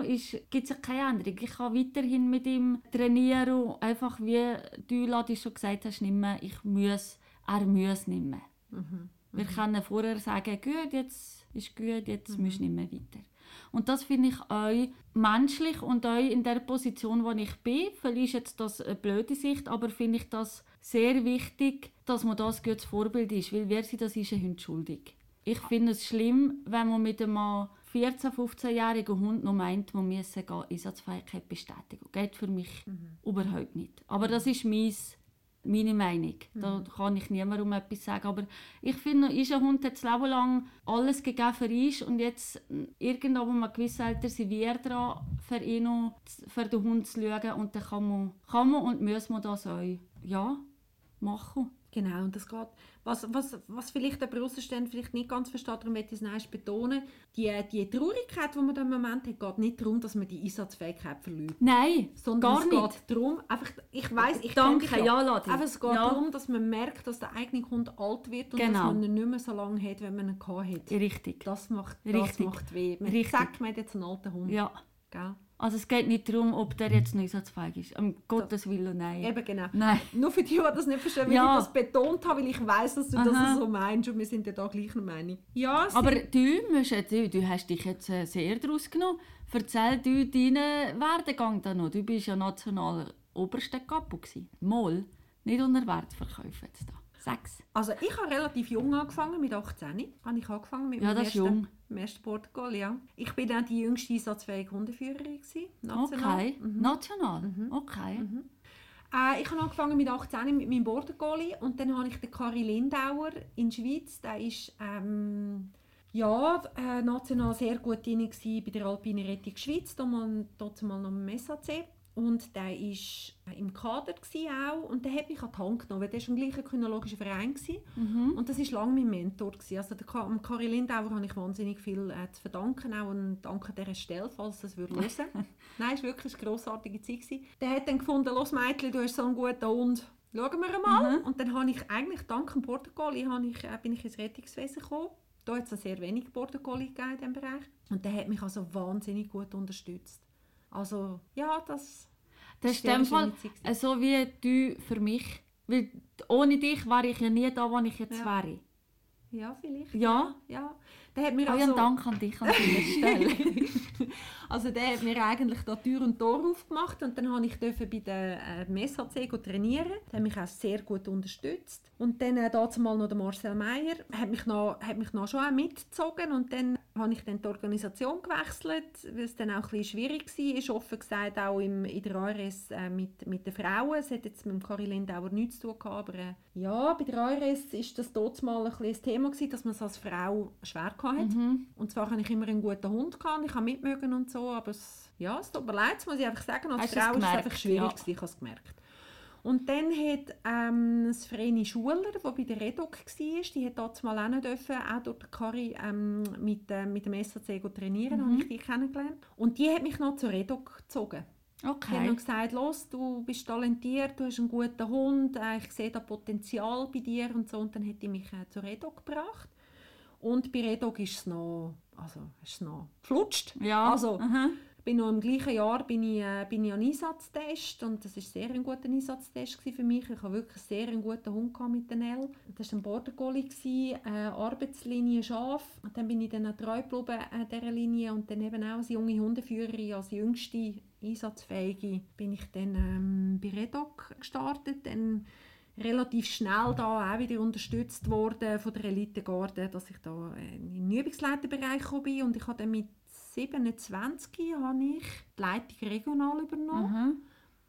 gibt es ja keine Änderung. Ich kann weiterhin mit ihm trainieren. Einfach wie du, Ladi, schon gesagt hast, nicht mehr, ich muss, er muss nicht mehr. Mhm. Wir mhm. können vorher sagen, gut, jetzt ist gut, jetzt mhm. musst du nicht mehr weiter. Und das finde ich auch menschlich und auch in der Position, wo ich bin. Vielleicht ist jetzt das eine blöde Sicht, aber finde ich das sehr wichtig, dass man das gutes Vorbild ist, weil wer sie das ist, ein Hund schuldig. Ich finde es schlimm, wenn man mit einem 14-, 15-jährigen Hund noch meint, man müsse Einsatzfähigkeit bestätigen. Das Geht für mich mhm. überhaupt nicht. Aber das ist mein meine Meinung. Da mhm. kann ich niemandem etwas sagen. Aber ich finde, ein Hund hat das Leben lang alles gegeben für ihn und jetzt irgendwo, wo man gewiss älter sind, wie er dran, für ihn für den Hund zu schauen und dann kann man, kann man und muss man das auch ja, machen. Genau, und das geht, was, was, was vielleicht der Außenstehende vielleicht nicht ganz versteht, darum möchte ich es noch betonen, die, die Traurigkeit, die man im Moment hat, geht nicht darum, dass man die Einsatzfähigkeit verliert. Nein, Sondern gar es nicht. geht darum, einfach, ich weiss, ich Danke, ja, Ladi. Einfach, es geht Ja. darum, dass man merkt, dass der eigene Kunde alt wird und dass Genau. man ihn nicht mehr so lange hat, wenn man ihn gehabt hat. Richtig. Das macht, das Richtig. macht weh. Man Richtig. sagt, man hat jetzt einen alten Hund. Ja. Gell? Also es geht nicht darum, ob der jetzt nicht einsatzfähig ist. Um Gottes Willen, nein. Eben genau. Nein. Nur für die, die das nicht verstehen, weil Ja. ich das betont habe, weil ich weiß, dass du Aha. das so meinst und wir sind ja da gleicher Meinung. Ja, Aber du, musst, du, du hast dich jetzt äh, sehr daraus genommen. Erzähl du deinen Werdegang da noch. Du bist ja national oberster Kapo. Mal, nicht unter Wert verkaufen jetzt da. Sechs. Also ich habe relativ jung angefangen, mit 18 habe ich angefangen mit Ja, meinem ersten, jung. ersten Portugal, ja. Ich bin dann die jüngste einsatzfähige Hundeführerin gewesen, national. Okay. National. Okay. Äh, ich habe angefangen mit 18 mit meinem Border Collie und dann habe ich den Kari Lindauer in der Schweiz, der ist ähm, ja, äh, national sehr gut drin bei der Alpine Rettung Schweiz, da mal, dazu mal noch im SAC. Und der war im Kader auch und der hat mich an die Hand genommen, weil der war im gleichen kynologischen Verein. Gewesen. Und das war lange mein Mentor. Gewesen. Also dem Kari Lindauer habe ich wahnsinnig viel äh, zu verdanken, auch und danke an dieser Stelle, falls das würde hören Nein, es war wirklich eine grossartige Zeit. Gewesen. Der hat dann gefunden, los Mädchen, du hast so einen guten Hund, schauen wir mal. Und dann habe ich eigentlich, dank dem habe ich, äh, bin ich ins Rettungswesen gekommen. Da hat es sehr wenig gegeben in diesem Bereich. Und der hat mich also wahnsinnig gut unterstützt. Also, ja, das... Das ist in Fall so wie du für mich. Weil ohne dich wäre ich ja nie da, wo ich jetzt Ja. wäre. Ja, vielleicht. Ja. ja. Der hat mir Ah, also... Dank an dich an dieser Stelle. Also der hat mir eigentlich da Tür und Tor aufgemacht und dann habe ich dürfen bei der äh, MSHC go trainieren. Der hat mich auch sehr gut unterstützt. Und dann äh, dazu mal noch der Marcel Meyer hat mich noch, hat mich noch schon auch mitgezogen und dann habe ich dann die Organisation gewechselt, weil es dann auch ein bisschen schwierig war, offen gesagt auch im, in der ARS äh, mit, mit den Frauen. Es hat jetzt mit dem Kari Lindauer nichts zu tun gehabt, aber äh, ja, bei der ARS ist das dort mal ein, bisschen ein Thema gewesen, dass man es als Frau schwer gehabt hat. Und zwar hatte ich immer einen guten Hund gehabt, ich habe mitmögen und so, aber es, ja, es tut mir leid, das muss ich einfach sagen, als Hast Frau ist es einfach schwierig, Ja. ich habe es gemerkt. Und dann hat ähm, das Vreni Schuler, der bei der Redok war, die hat dort mal auch dürfen, auch durch Kari ähm, mit, äh, mit dem SAC trainieren, Mhm. habe ich die kennengelernt. Und die hat mich noch zur Redok gezogen. Die hat Okay. noch gesagt, los, du bist talentiert, du hast einen guten Hund, äh, ich sehe da Potenzial bei dir und so. Und dann hat die mich äh, zur Redok gebracht. Und bei Redok ist es noch, also ist noch flutscht. Ja. Also, aha. ich bin noch im gleichen Jahr bin ich, äh, bin ich an Einsatztest und das war sehr ein guter Einsatztest für mich. Ich habe wirklich sehr einen guten Hund mit den L. Das war ein Border Collie, äh, Arbeitslinie scharf. Und dann bin ich dann treu geblieben äh, dieser Linie und dann eben auch als junge Hundeführerin, als jüngste Einsatzfähige, bin ich dann ähm, bei Redoc gestartet. Dann relativ schnell da auch wieder unterstützt worden von der Elitegarde, dass ich da äh, in den Übungsleiterbereich gekommen bin und ich habe dann mit 27 habe ich die Leitung regional übernommen Aha.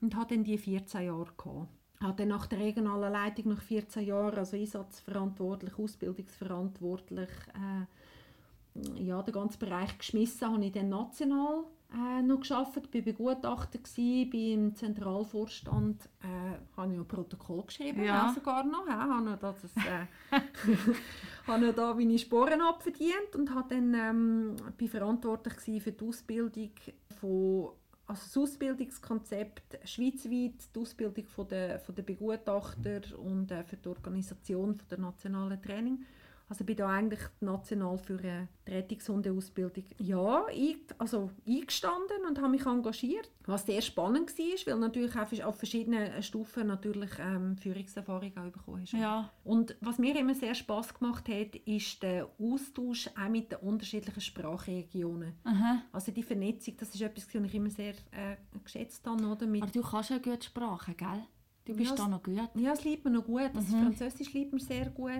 und habe dann die 14 Jahre gehabt. Habe dann nach der regionalen Leitung nach 14 Jahren, also einsatzverantwortlich, ausbildungsverantwortlich, äh, ja, den ganzen Bereich geschmissen, habe ich dann national äh, noch gearbeitet, bin Begutachter gsi, bin im Zentralvorstand, äh, habe ich noch Protokoll geschrieben, Ja. sogar noch, ja, habe noch das, äh, habe noch da meine Sporen abverdient und habe dann, ähm, bin verantwortlich gsi für die Ausbildung von also das Ausbildungskonzept schweizweit, die Ausbildung von der, von der Begutachter und äh, für die Organisation von der nationalen Training. Also bin da eigentlich national für die Rettungshundeausbildung ja, also eingestanden und habe mich engagiert, was sehr spannend war, weil natürlich auch auf verschiedenen Stufen natürlich ähm, Führungserfahrung auch bekommen hast. Ja. Und was mir immer sehr Spaß gemacht hat, ist der Austausch auch mit den unterschiedlichen Sprachregionen. Aha. Also die Vernetzung, das ist etwas, was ich immer sehr äh, geschätzt habe. Oder? Mit, Aber du kannst ja gut Sprachen, gell? Du bist Ja, da noch gut. ja, es liebt mir noch gut. Also Französisch liebt mir sehr gut.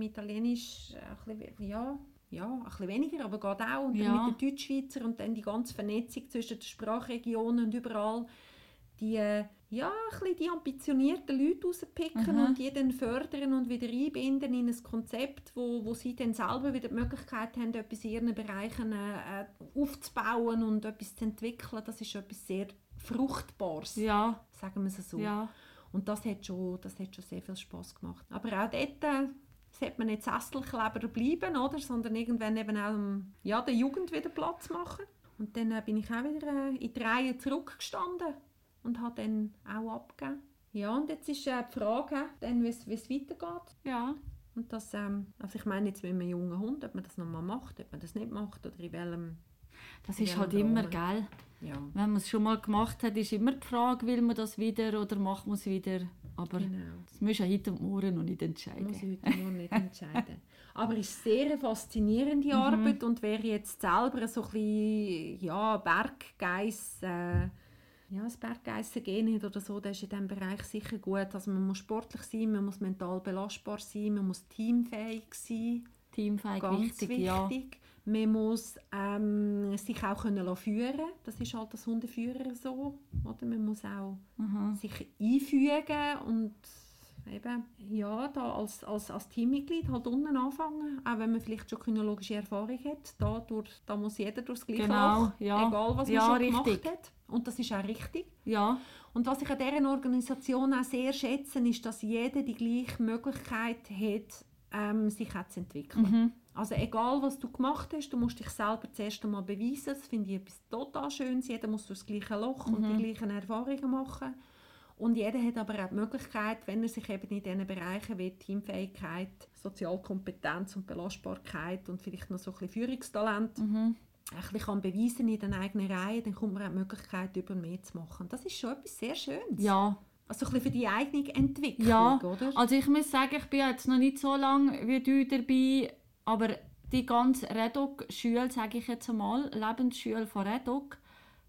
Italienisch ein bisschen, ja, ja, ein bisschen weniger, aber geht auch. Und Ja. dann mit den Deutschschweizer und dann die ganze Vernetzung zwischen den Sprachregionen und überall. Die, äh, ja, ein bisschen die ambitionierten Leute rauspicken Aha. und die dann fördern und wieder einbinden in ein Konzept, wo, wo sie dann selber wieder die Möglichkeit haben, etwas in ihren Bereichen äh, aufzubauen und etwas zu entwickeln. Das ist etwas sehr Fruchtbares, Ja. sagen wir es so. Ja. Und das hat schon, das hat schon sehr viel Spass gemacht. Aber auch dort äh, sollte man nicht Sesselkleber bleiben, oder? sondern irgendwann eben auch um, ja, der Jugend wieder Platz machen. Und dann äh, bin ich auch wieder äh, in die Reihe zurückgestanden und habe dann auch abgegeben. Ja, und jetzt ist äh, die Frage, dann, wie es weitergeht. Ja. Und das, ähm, also ich meine jetzt mit einem jungen Hund, ob man das nochmal macht, ob man das nicht macht oder in welchem... Das ist Ja, halt immer, Rahmen. gell? Ja, Wenn man es schon mal gemacht hat, ist immer die Frage, will man das wieder oder macht man es wieder? Aber genau. das muss ja heute und morgen noch nicht muss entscheiden. ich heute noch nicht entscheiden. Aber es ist sehr eine faszinierende Arbeit und wer jetzt selber so ein bisschen, ja, Berggeiss, äh, ja, das Berggeissen-Gen hat oder so, der ist in diesem Bereich sicher gut. Also man muss sportlich sein, man muss mental belastbar sein, man muss teamfähig sein. Teamfähig Ganz wichtig, wichtig. ja. Man muss ähm, sich auch können führen Das ist halt das Hundeführer so. Oder? Man muss auch Mhm. sich einfügen und eben, ja, da als, als, als Teammitglied halt unten anfangen. Auch wenn man vielleicht schon kynologische Erfahrung hat. Da, durch, da muss jeder durchs gleiche Genau, Loch, ja. egal was man Ja, schon richtig. gemacht hat. Und das ist auch richtig. Ja, Und was ich an dieser Organisation auch sehr schätze, ist, dass jeder die gleiche Möglichkeit hat, ähm, sich auch zu entwickeln. Mhm. Also egal, was du gemacht hast, du musst dich selber zuerst einmal beweisen. Das finde ich etwas total Schönes. Jeder muss durchs gleiche Loch und Mhm. die gleichen Erfahrungen machen. Und jeder hat aber auch die Möglichkeit, wenn er sich eben in diesen Bereichen wie Teamfähigkeit, Sozialkompetenz und Belastbarkeit und vielleicht noch so ein bisschen Führungstalent Mhm. ein bisschen kann beweisen in den eigenen Reihen, dann kommt man auch die Möglichkeit, über mehr zu machen. Das ist schon etwas sehr Schönes. ja. Also ein bisschen für die eigene Entwicklung, Ja, oder? also ich muss sagen, ich bin jetzt noch nicht so lange wie du dabei, aber die ganze Redok-Schule, sage ich jetzt einmal, Lebensschule von Redok,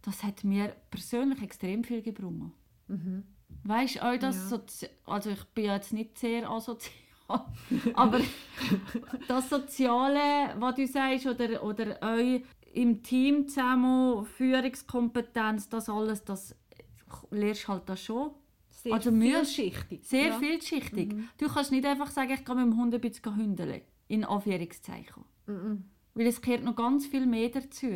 das hat mir persönlich extrem viel gebrungen. Weißt du, das, Ja. Sozi also ich bin jetzt nicht sehr asozial, aber das Soziale, was du sagst, oder, oder euch im Team zusammen, Führungskompetenz, das alles, das lernst du halt das schon. sehr also vielschichtig. Sehr ja. vielschichtig. Du kannst nicht einfach sagen, ich gehe mit dem Hund ein bisschen hündeln. In Anführungszeichen. Mhm. Weil es gehört noch ganz viel mehr dazu.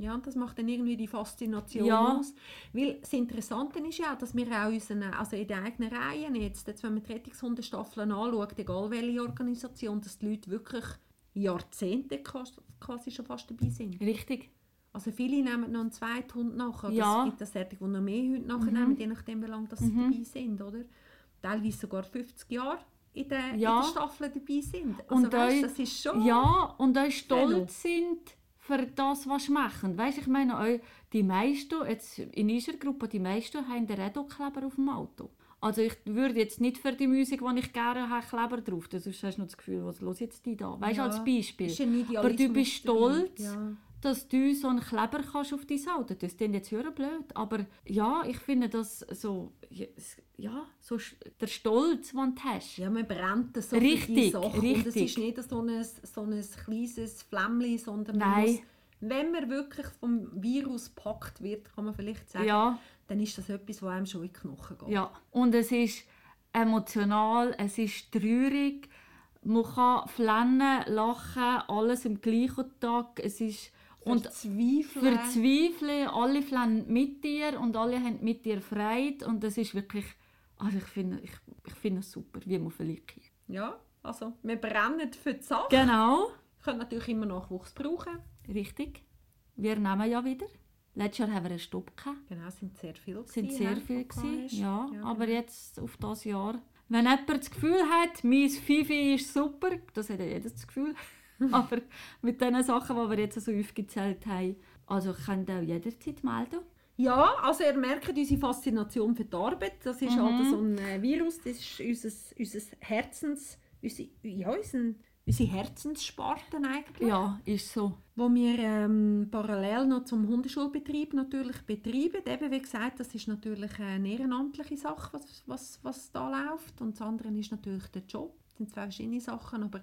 Ja, und das macht dann irgendwie die Faszination Ja. aus. Weil das Interessante ist ja, dass wir auch unseren, also in den eigenen Reihen jetzt, jetzt wenn man die Rettungshundestaffeln anschaut, egal welche Organisation, dass die Leute wirklich Jahrzehnte quasi schon fast dabei sind. Richtig. Also viele nehmen noch einen zweiten Hund nachher. Ja. Mhm. Es gibt auch solche, die noch mehr Hunde nachnehmen, je nachdem, wie lange das sie dabei sind. Oder? Teilweise sogar 50 Jahre in der, in Ja. der Staffel dabei sind. Also Und weißt, euch- das ist schon... Ja, und euch stolz sind für das, was sie machen. Weißt, ich meine, euch, die meisten, jetzt in unserer Gruppe, die meisten haben den Redokleber auf dem Auto. Also ich würde jetzt nicht für die Musik, die ich gerne habe, Kleber drauf. Das ist hast du noch das Gefühl, was los jetzt die da? Weißt du, Ja, als Beispiel. Aber du bist stolz, Ja. Dass du so einen Kleber kannst auf dein Auto. Das klingt jetzt höher blöd, aber ja, ich finde das so, ja, so der Stolz, den du hast. Ja, man brennt so für Richtig, die Sache. Und es richtig. ist nicht so ein, so ein kleines Flämmchen, sondern man Nein. muss, wenn man wirklich vom Virus gepackt wird, kann man vielleicht sagen, Ja. dann ist das etwas, was einem schon in die Knochen geht. Ja, und es ist emotional, es ist traurig, man kann flennen, lachen, alles am gleichen Tag. Es ist und Verzweifeln. verzweifeln, alle flennen mit dir und alle haben mit dir Freude und das ist wirklich, also ich finde ich, ich finde es super, wie man hier. Ja, also wir brennen für die Sache. Genau, Wir können natürlich immer Nachwuchs brauchen. richtig. Wir nehmen ja wieder. Letztes Jahr haben wir einen Stopp gehabt. Genau, es sind sehr viele. Es sind sehr viele gewesen, ja, Ja, aber genau. jetzt auf das Jahr. Wenn jemand das Gefühl hat, mein Fifi ist super, das hat ja jedes das Gefühl. aber mit den Sachen, die wir jetzt so aufgezählt haben, also könnt ihr auch jederzeit melden. Ja, also ihr merkt unsere Faszination für die Arbeit. Das ist Mhm. halt so ein äh, Virus, das ist unser, unser Herzens... Unsere, ja, unser, unsere Herzenssparten eigentlich. Ja, ist so. Wo wir ähm, parallel noch zum Hundeschulbetrieb natürlich betreiben. Eben, wie gesagt, das ist natürlich eine ehrenamtliche Sache, was, was, was da läuft. Und das andere ist natürlich der Job. Das sind zwei verschiedene Sachen, aber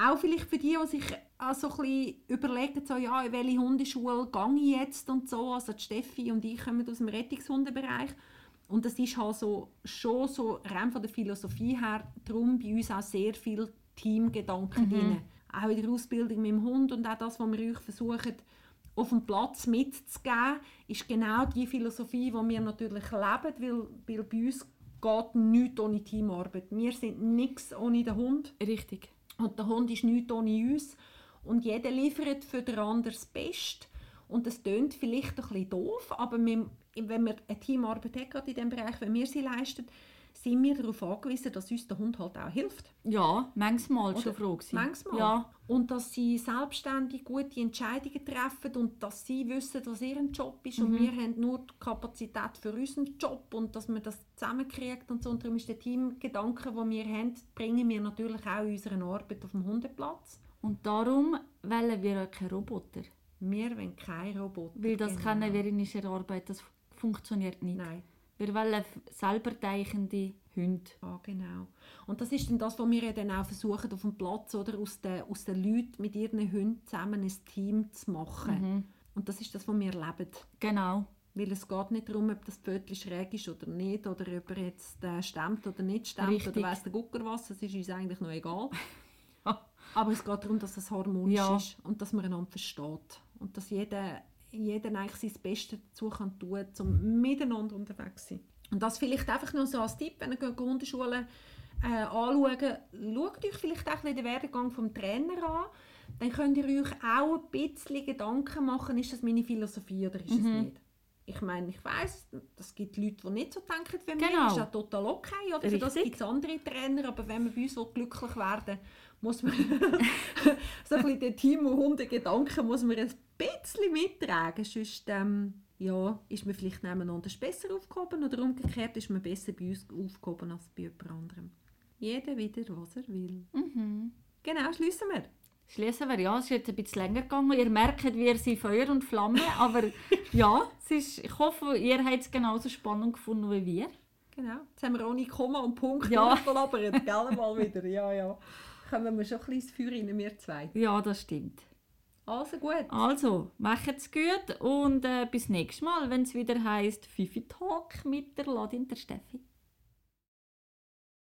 auch vielleicht für die, die sich also ein bisschen überlegen, so, ja, in welche Hundeschule gehe ich jetzt und so. Also die Steffi und ich kommen aus dem Rettungshundebereich. Und das ist halt so, schon so rein von der Philosophie her darum bei uns auch sehr viel Teamgedanken drin. Auch in der Ausbildung mit dem Hund und auch das, was wir euch versuchen, auf dem Platz mitzugeben, ist genau die Philosophie, die wir natürlich leben, weil, weil bei uns geht nichts ohne Teamarbeit. Wir sind nichts ohne den Hund. Richtig. Und der Hund ist nichts ohne uns. Und jeder liefert für den anderen das Beste. Und das klingt vielleicht ein bisschen doof, aber wenn wir eine Teamarbeit gerade in dem Bereich, wenn wir sie leisten, sind wir darauf angewiesen, dass uns der Hund halt auch hilft. Ja, manchmal schon froh gewesen. Manchmal. Ja, Und dass sie selbstständig gute Entscheidungen treffen und dass sie wissen, was ihr Job ist. Und wir haben nur die Kapazität für unseren Job und dass man das zusammenkriegt und so. Und darum ist der Teamgedanke, den wir haben, bringen wir natürlich auch in unserer Arbeit auf dem Hundeplatz. und darum wollen wir auch keine Roboter. Wir wollen keine Roboter. Weil das Genau. kennen wir in unserer Arbeit, das funktioniert nicht. Nein. Wir wollen selber deichende Hunde. Ja, genau. Und das ist dann das, was wir ja dann auch versuchen, auf dem Platz oder aus den, aus den Leuten mit ihren Hunden zusammen ein Team zu machen. Und das ist das, was wir leben. Genau. Weil es geht nicht darum, ob das Pfötchen schräg ist oder nicht, oder ob er jetzt äh, stemmt oder nicht stemmt, Richtig. oder weiss der Gucker was, das ist uns eigentlich noch egal. Aber es geht darum, dass es harmonisch Ja. ist und dass man einander versteht. Und dass jeder, jeder eigentlich sein Bestes dazu kann tun kann, um miteinander unterwegs zu sein. Und das vielleicht einfach noch so als Tipp, wenn ihr geht Hundeschule äh, anschauen, schaut euch vielleicht auch den Werdegang vom Trainer an. Dann könnt ihr euch auch ein bisschen Gedanken machen, ist das meine Philosophie oder ist es nicht. Ich meine, ich weiss, es gibt Leute, die nicht so denken wie mir. Genau. Das ist auch total okay. Oder? Für das gibt es andere Trainer. Aber wenn man bei uns glücklich werden will, muss man so ein bisschen den Team- und Hundegedanken muss man ein bisschen mittragen. Sonst ähm, ja, ist man vielleicht nebeneinander besser aufgehoben oder umgekehrt ist man besser bei uns aufgehoben als bei jemand anderem. Jeder wieder, was er will. Genau, schließen wir. Schließen wir, ja, es ist jetzt ein bisschen länger gegangen. Ihr merkt, wir sind Feuer und Flamme, aber ja, es ist, ich hoffe, ihr habt es genauso spannend gefunden wie wir. Genau. Jetzt haben wir ohne Komma und Punkt Ja. durchgelabert, gell, mal wieder. Ja, ja. Kommen wir schon ein bisschen ins Feuer rein, wir zwei. Ja, das stimmt. Also gut. Also, macht's gut und äh, bis nächstes Mal, wenn es wieder heißt Fifi Talk mit der Ladin der Steffi.